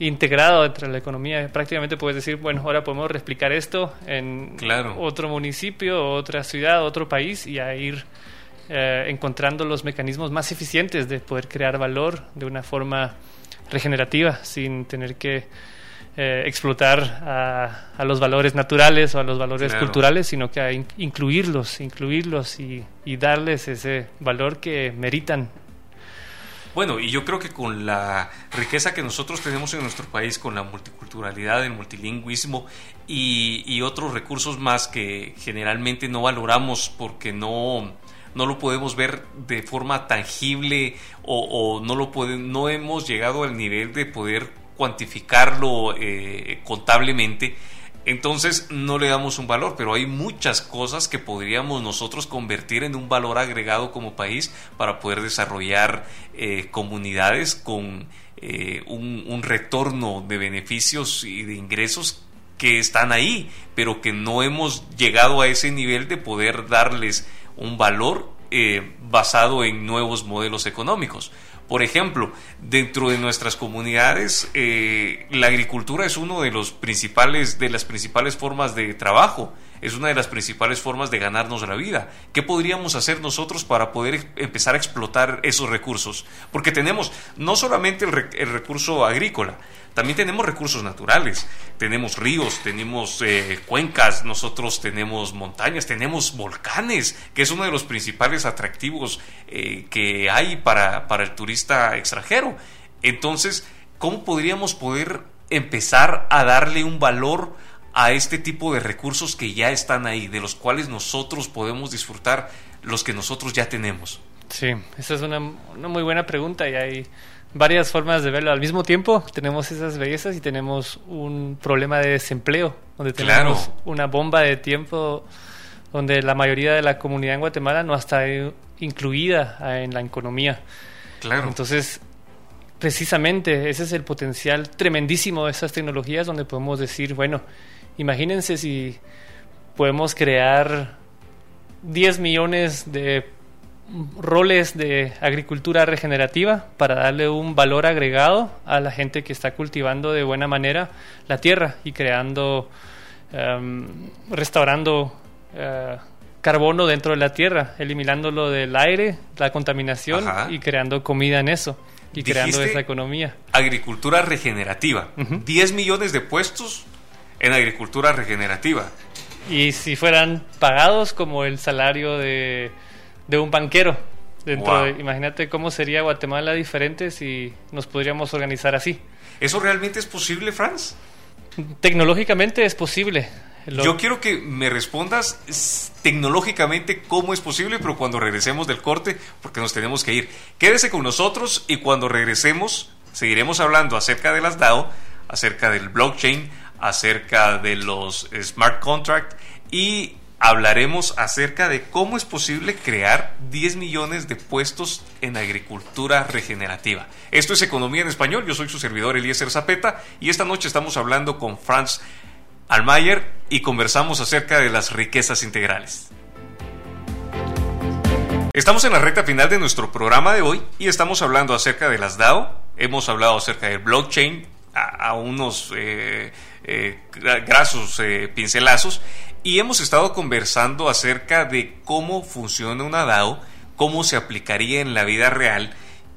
integrado entre la economía. Prácticamente puedes decir, bueno, ahora podemos replicar esto en Claro. otro municipio, otra ciudad, otro país y a ir eh, encontrando los mecanismos más eficientes de poder crear valor de una forma regenerativa sin tener que eh, explotar a, a los valores naturales o a los valores Claro. culturales, sino que a in- incluirlos, incluirlos y, y darles ese valor que meritan. Bueno, y yo creo que con la riqueza que nosotros tenemos en nuestro país, con la multiculturalidad, el multilingüismo y, otros recursos más que generalmente no valoramos porque no, no lo podemos ver de forma tangible o, no, lo no hemos llegado al nivel de poder cuantificarlo eh, contablemente, entonces no le damos un valor, pero hay muchas cosas que podríamos nosotros convertir en un valor agregado como país para poder desarrollar eh, comunidades con eh, un retorno de beneficios y de ingresos que están ahí, pero que no hemos llegado a ese nivel de poder darles un valor eh, basado en nuevos modelos económicos. Por ejemplo, dentro de nuestras comunidades, eh, la agricultura es uno de los principales, de las principales formas de trabajo, es una de las principales formas de ganarnos la vida. ¿Qué podríamos hacer nosotros para poder ex- empezar a explotar esos recursos? Porque tenemos no solamente el recurso agrícola, también tenemos recursos naturales, tenemos ríos, tenemos eh, cuencas, nosotros tenemos montañas, tenemos volcanes, que es uno de los principales atractivos eh, que hay para, para el turista extranjero. Entonces, ¿cómo podríamos poder empezar a darle un valor a este tipo de recursos que ya están ahí, de los cuales nosotros podemos disfrutar los que nosotros ya tenemos? Sí, esa es una, una muy buena pregunta y hay varias formas de verlo. Al mismo tiempo, tenemos esas bellezas y tenemos un problema de desempleo, donde Claro. tenemos una bomba de tiempo donde la mayoría de la comunidad en Guatemala no está incluida en la economía. Claro. Entonces, precisamente ese es el potencial tremendísimo de esas tecnologías donde podemos decir, bueno, imagínense si podemos crear 10 millones de roles de agricultura regenerativa para darle un valor agregado a la gente que está cultivando de buena manera la tierra y creando, em, restaurando eh, carbono dentro de la tierra, eliminándolo del aire, la contaminación Ajá. y creando comida en eso y creando esa economía. Agricultura regenerativa. Ujú. 10 millones de puestos en agricultura regenerativa. Y si fueran pagados como el salario de, de un banquero. Dentro Wow. de- imagínate cómo sería Guatemala diferente si nos podríamos organizar así. ¿Eso realmente es posible, Franz? Tecnológicamente es posible. Lo- Yo quiero que me respondas tecnológicamente cómo es posible, pero cuando regresemos del corte, porque nos tenemos que ir. Quédese con nosotros y cuando regresemos seguiremos hablando acerca de las DAO, acerca del blockchain, acerca de los smart contract y hablaremos acerca de cómo es posible crear 10 millones de puestos en agricultura regenerativa. Esto es Economía en Español, yo soy su servidor Eliezer Zapeta y esta noche estamos hablando con Franz Almayer y conversamos acerca de las riquezas integrales. Estamos en la recta final de nuestro programa de hoy y estamos hablando acerca de las DAO, hemos hablado acerca del blockchain a, unos eh, eh, gra- grasos eh, pincelazos y hemos estado conversando acerca de cómo funciona una DAO, cómo se aplicaría en la vida real,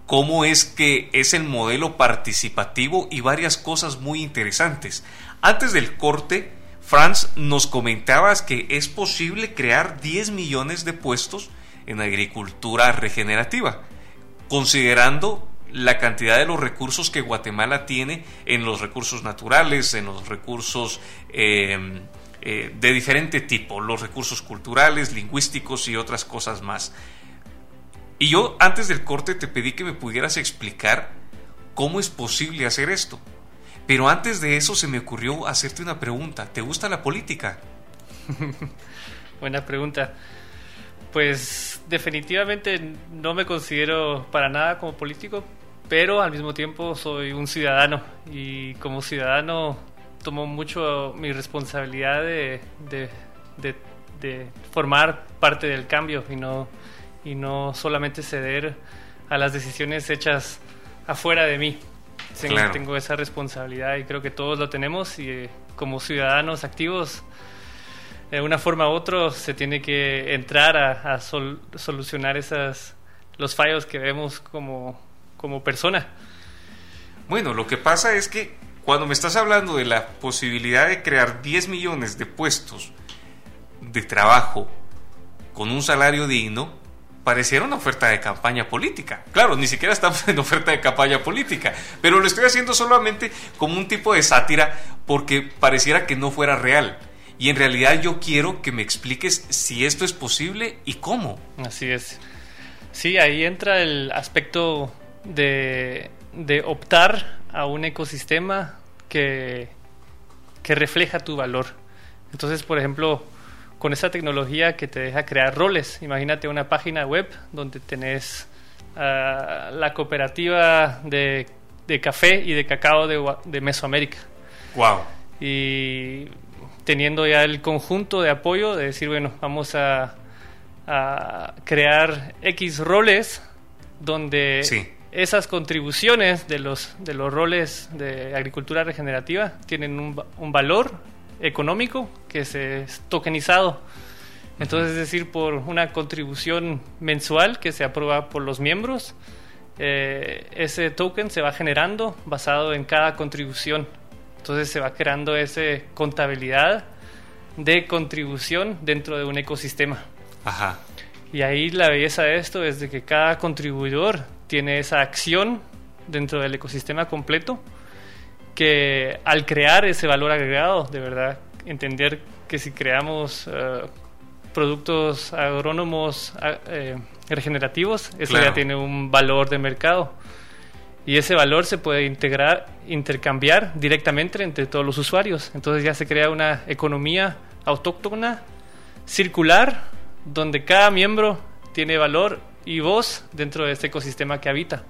cómo es que es el modelo participativo y varias cosas muy interesantes. Antes del corte, Franz, nos comentabas que es posible crear 10 millones de puestos en agricultura regenerativa, considerando la cantidad de los recursos que Guatemala tiene en los recursos naturales, en los recursos eh, eh, de diferente tipo, los recursos culturales, lingüísticos y otras cosas más. Y yo antes del corte te pedí que me pudieras explicar cómo es posible hacer esto. Pero antes de eso se me ocurrió hacerte una pregunta. ¿Te gusta la política? Buena pregunta. Pues definitivamente no me considero para nada como político, pero al mismo tiempo soy un ciudadano y como ciudadano tomo mucho mi responsabilidad de, de, formar parte del cambio y no, y no solamente ceder a las decisiones hechas afuera de mí. Tengo esa responsabilidad y creo que todos lo tenemos y eh, como ciudadanos activos de una forma u otra se tiene que entrar a, solucionar esas, los fallos que vemos como, como persona. Bueno, lo que pasa es que cuando me estás hablando de la posibilidad de crear 10 millones de puestos de trabajo con un salario digno, pareciera una oferta de campaña política. Claro, ni siquiera estamos en oferta de campaña política, pero lo estoy haciendo solamente como un tipo de sátira porque pareciera que no fuera real. Y en realidad yo quiero que me expliques si esto es posible y cómo. Así es. Sí, ahí entra el aspecto de, optar a un ecosistema que, que refleja tu valor. Entonces, por ejemplo, con esa tecnología que te deja crear roles, imagínate una página web donde tenés ah, la cooperativa de, café y de cacao de, de Mesoamérica. Wow. Y teniendo ya el conjunto de apoyo de decir, bueno, vamos a, crear X roles donde esas contribuciones de los, de los roles de agricultura regenerativa tienen un, un valor económico que se es tokenizado. Entonces, es decir, por una contribución mensual que se aprueba por los miembros, eh, ese token se va generando basado en cada contribución entonces se va creando esa contabilidad de contribución dentro de un ecosistema. Ajá. Y ahí la belleza de esto es de que cada contribuidor tiene esa acción dentro del ecosistema completo que al crear ese valor agregado, de verdad, entender que si creamos eh, productos agrónomos eh, regenerativos, eso ya tiene un valor de mercado y ese valor se puede integrar, intercambiar directamente entre todos los usuarios. Entonces ya se crea una economía autóctona, circular, donde cada miembro tiene valor y voz dentro de este ecosistema que habita.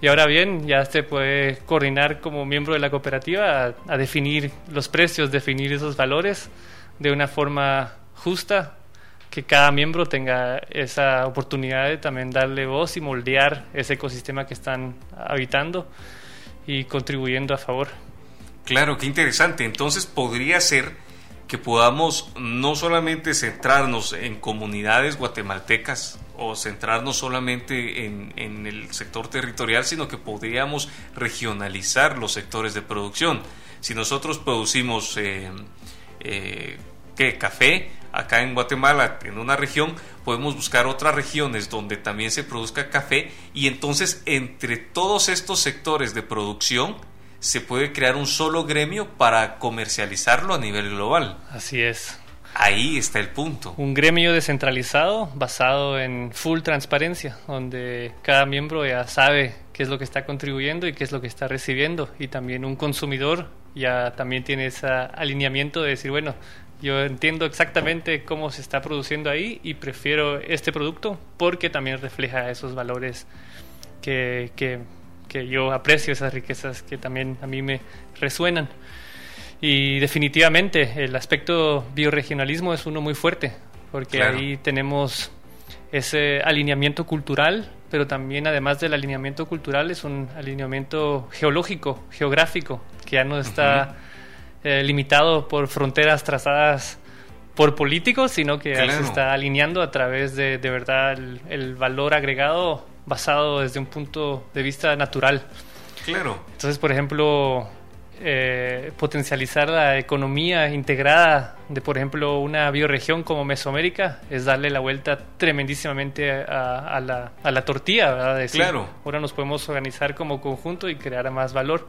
Y ahora bien, ya se puede coordinar como miembro de la cooperativa a, a definir los precios, definir esos valores de una forma justa, que cada miembro tenga esa oportunidad de también darle voz y moldear ese ecosistema que están habitando y contribuyendo a favor. Claro, qué interesante. Entonces podría ser que podamos no solamente centrarnos en comunidades guatemaltecas o centrarnos solamente en, el sector territorial, sino que podríamos regionalizar los sectores de producción. Si nosotros producimos eh, eh, ¿qué? café, acá en Guatemala, en una región, podemos buscar otras regiones donde también se produzca café y entonces entre todos estos sectores de producción se puede crear un solo gremio para comercializarlo a nivel global. Así es. Ahí está el punto. Un gremio descentralizado basado en full transparencia, donde cada miembro ya sabe qué es lo que está contribuyendo y qué es lo que está recibiendo. Y también un consumidor ya también tiene ese alineamiento de decir, bueno, yo entiendo exactamente cómo se está produciendo ahí y prefiero este producto porque también refleja esos valores que, que, que yo aprecio, esas riquezas que también a mí me resuenan. Y definitivamente el aspecto bioregionalismo es uno muy fuerte, porque ahí tenemos ese alineamiento cultural, pero también además del alineamiento cultural es un alineamiento geológico, geográfico, que ya no está... Eh, limitado por fronteras trazadas por políticos, sino que se está alineando a través de, de verdad, el, valor agregado basado desde un punto de vista natural. Claro. Entonces, por ejemplo, eh, potencializar la economía integrada de, por ejemplo, una bioregión como Mesoamérica es darle la vuelta tremendísimamente a, la, a la, tortilla, ¿verdad? claro. Ahora nos podemos organizar como conjunto y crear más valor.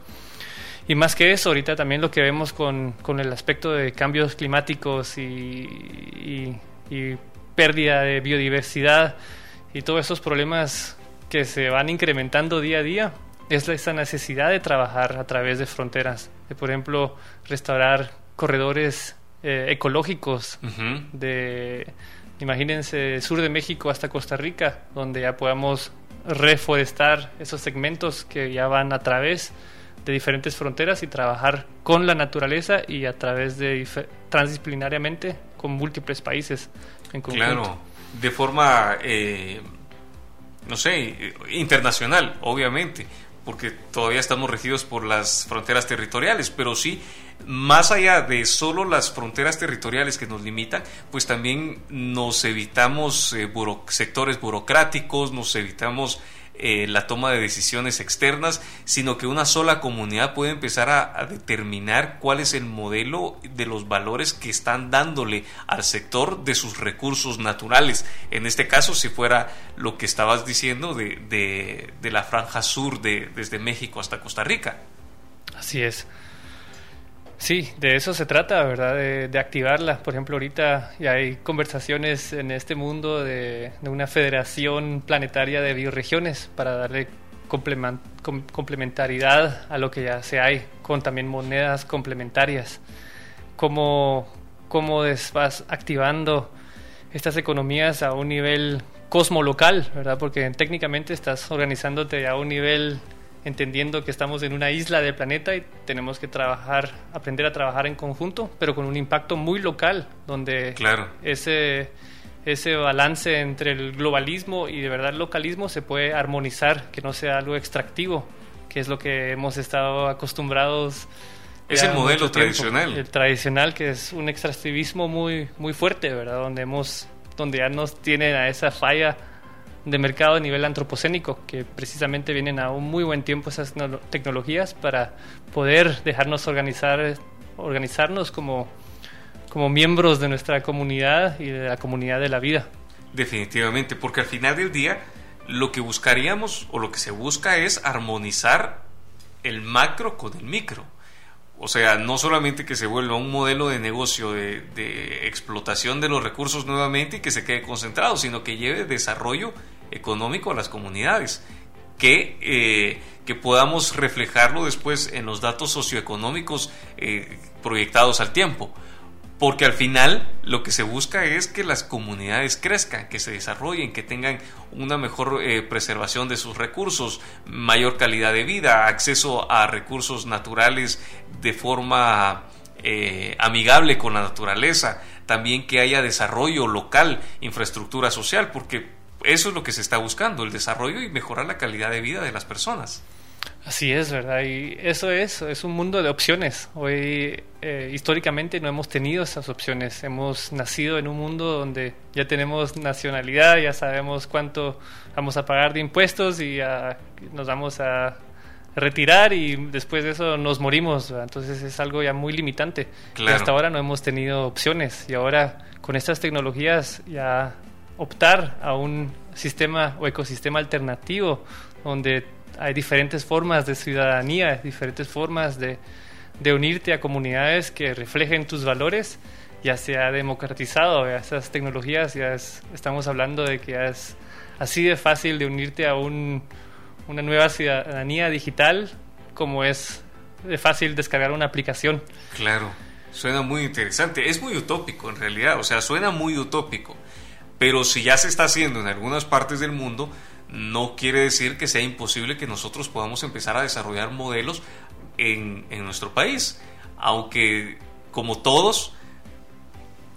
Y más que eso, ahorita también lo que vemos con, con el aspecto de cambios climáticos y, y, pérdida de biodiversidad y todos esos problemas que se van incrementando día a día, es esa necesidad de trabajar a través de fronteras, de por ejemplo restaurar corredores eh, ecológicos de, imagínense, sur de México hasta Costa Rica, donde ya podamos reforestar esos segmentos que ya van a través de diferentes fronteras y trabajar con la naturaleza y a través de transdisciplinariamente con múltiples países en conjunto. Claro, de forma, eh, no sé, internacional, obviamente, porque todavía estamos regidos por las fronteras territoriales, pero sí, más allá de solo las fronteras territoriales que nos limitan, pues también nos evitamos eh, sectores burocráticos, nos evitamos eh, la toma de decisiones externas, sino que una sola comunidad puede empezar a, determinar cuál es el modelo de los valores que están dándole al sector de sus recursos naturales. En este caso, si fuera lo que estabas diciendo de, de, la franja sur de, desde México hasta Costa Rica. Así es. Sí, de eso se trata, ¿verdad? De, activarla. Por ejemplo, ahorita ya hay conversaciones en este mundo de, una federación planetaria de bioregiones para darle complementariedad a lo que ya se hay, con también monedas complementarias. ¿Cómo, cómo vas activando estas economías a un nivel cosmolocal, ¿verdad? Porque técnicamente estás organizándote a un nivel entendiendo que estamos en una isla del planeta y tenemos que trabajar, aprender a trabajar en conjunto, pero con un impacto muy local, donde ese, ese balance entre el globalismo y de verdad el localismo se puede armonizar, que no sea algo extractivo, que es lo que hemos estado acostumbrados. Es el modelo tradicional. El tradicional, que es un extractivismo muy, muy fuerte, ¿verdad? Donde, hemos, donde ya nos tienen a esa falla de mercado a nivel antropocénico, que precisamente vienen a un muy buen tiempo esas tecnologías para poder dejarnos organizar, organizarnos como, como miembros de nuestra comunidad y de la comunidad de la vida. Definitivamente, porque al final del día lo que buscaríamos o lo que se busca es armonizar el macro con el micro. O sea, no solamente que se vuelva un modelo de negocio de, explotación de los recursos nuevamente y que se quede concentrado, sino que lleve desarrollo económico a las comunidades, que, eh, que podamos reflejarlo después en los datos socioeconómicos eh, proyectados al tiempo. Porque al final lo que se busca es que las comunidades crezcan, que se desarrollen, que tengan una mejor eh, preservación de sus recursos, mayor calidad de vida, acceso a recursos naturales de forma amigable con la naturaleza, también que haya desarrollo local, infraestructura social, porque eso es lo que se está buscando, el desarrollo y mejorar la calidad de vida de las personas. Así es, ¿verdad? Y eso es, es un mundo de opciones. Hoy, eh, históricamente, no hemos tenido esas opciones. Hemos nacido en un mundo donde ya tenemos nacionalidad, ya sabemos cuánto vamos a pagar de impuestos y nos vamos a retirar y después de eso nos morimos. Entonces es algo ya muy limitante. hasta ahora no hemos tenido opciones y ahora con estas tecnologías ya optar a un sistema o ecosistema alternativo donde hay diferentes formas de ciudadanía, diferentes formas de, unirte a comunidades que reflejen tus valores, ya se ha democratizado esas tecnologías, ya estamos hablando de que es así de fácil de unirte a un, una nueva ciudadanía digital como es de fácil descargar una aplicación. Claro, suena muy interesante, es muy utópico en realidad, o sea, suena muy utópico pero si ya se está haciendo en algunas partes del mundo, no quiere decir que sea imposible que nosotros podamos empezar a desarrollar modelos en, nuestro país. Aunque, como todos,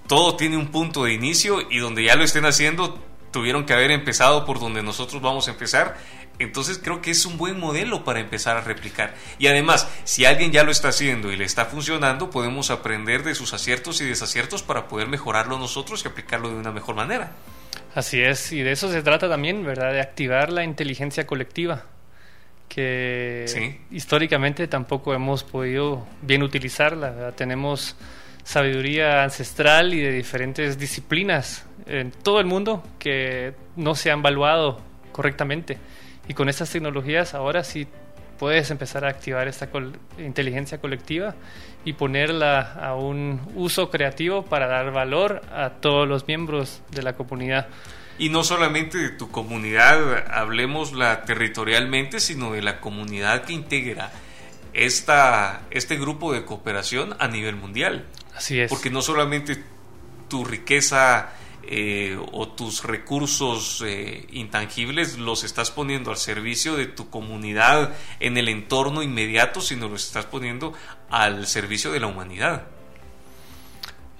todo tiene un punto de inicio y donde ya lo estén haciendo, tuvieron que haber empezado por donde nosotros vamos a empezar entonces creo que es un buen modelo para empezar a replicar. Y además, si alguien ya lo está haciendo y le está funcionando, podemos aprender de sus aciertos y desaciertos para poder mejorarlo nosotros y aplicarlo de una mejor manera. Así es, y de eso se trata también, ¿verdad? De activar la inteligencia colectiva, que históricamente tampoco hemos podido bien utilizarla. Tenemos sabiduría ancestral y de diferentes disciplinas en todo el mundo que no se han valuado correctamente. Y con estas tecnologías ahora sí puedes empezar a activar esta inteligencia colectiva y ponerla a un uso creativo para dar valor a todos los miembros de la comunidad. Y no solamente de tu comunidad, hablemosla territorialmente, sino de la comunidad que integra esta, este grupo de cooperación a nivel mundial. Así es. Porque no solamente tu riqueza eh, o tus recursos eh, intangibles los estás poniendo al servicio de tu comunidad en el entorno inmediato, sino los estás poniendo al servicio de la humanidad.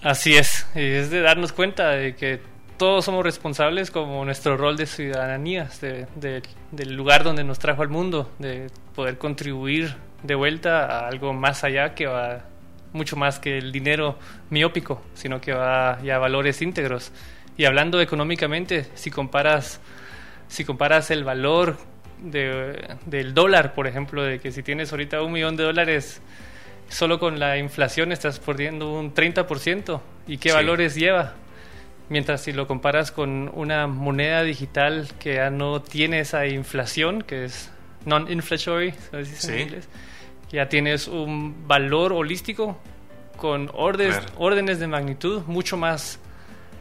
Así es, es de darnos cuenta de que todos somos responsables como nuestro rol de ciudadanía, del lugar donde nos trajo al mundo, de poder contribuir de vuelta a algo más allá que va mucho más que el dinero miópico, sino que va ya a valores íntegros. Y hablando económicamente, si comparas, si comparas el valor del dólar, por ejemplo, de que si tienes ahorita un millón de dólares, solo con la inflación estás perdiendo un 30%. ¿Y qué valores lleva? Mientras si lo comparas con una moneda digital que ya no tiene esa inflación, que es non-inflationary, ya tienes un valor holístico con órdenes, órdenes de magnitud mucho más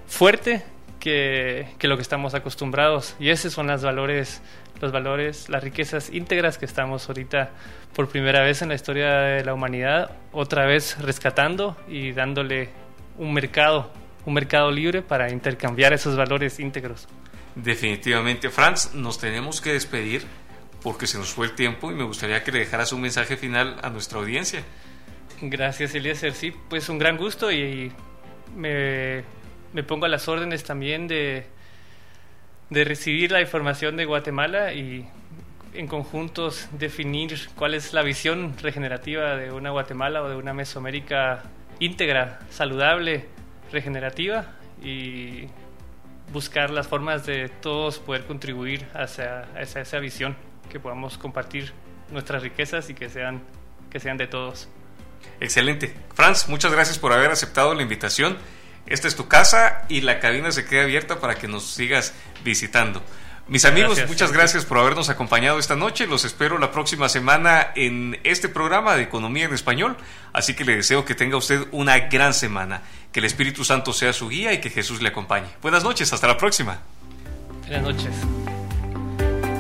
fuerte que, que, lo que estamos acostumbrados. Y esos son los valores, los valores, las riquezas íntegras que estamos ahorita por primera vez en la historia de la humanidad, otra vez rescatando y dándole un mercado un mercado libre para intercambiar esos valores íntegros. Definitivamente, Franz, nos tenemos que despedir porque se nos fue el tiempo y me gustaría que le dejaras un mensaje final a nuestra audiencia. Gracias, Eliezer. Sí, pues un gran gusto y me, me pongo a las órdenes también de, de recibir la información de Guatemala y en conjuntos definir cuál es la visión regenerativa de una Guatemala o de una Mesoamérica íntegra, saludable, regenerativa y buscar las formas de todos poder contribuir hacia, esa visión, que podamos compartir nuestras riquezas y que sean, que sean de todos. Excelente. Franz, muchas gracias por haber aceptado la invitación. Esta es tu casa y la cabina se queda abierta para que nos sigas visitando. Mis amigos, muchas gracias por habernos acompañado esta noche. Los espero la próxima semana en este programa de Economía en Español. Así que le deseo que tenga usted una gran semana. Que el Espíritu Santo sea su guía y que Jesús le acompañe. Buenas noches, hasta la próxima. Buenas noches.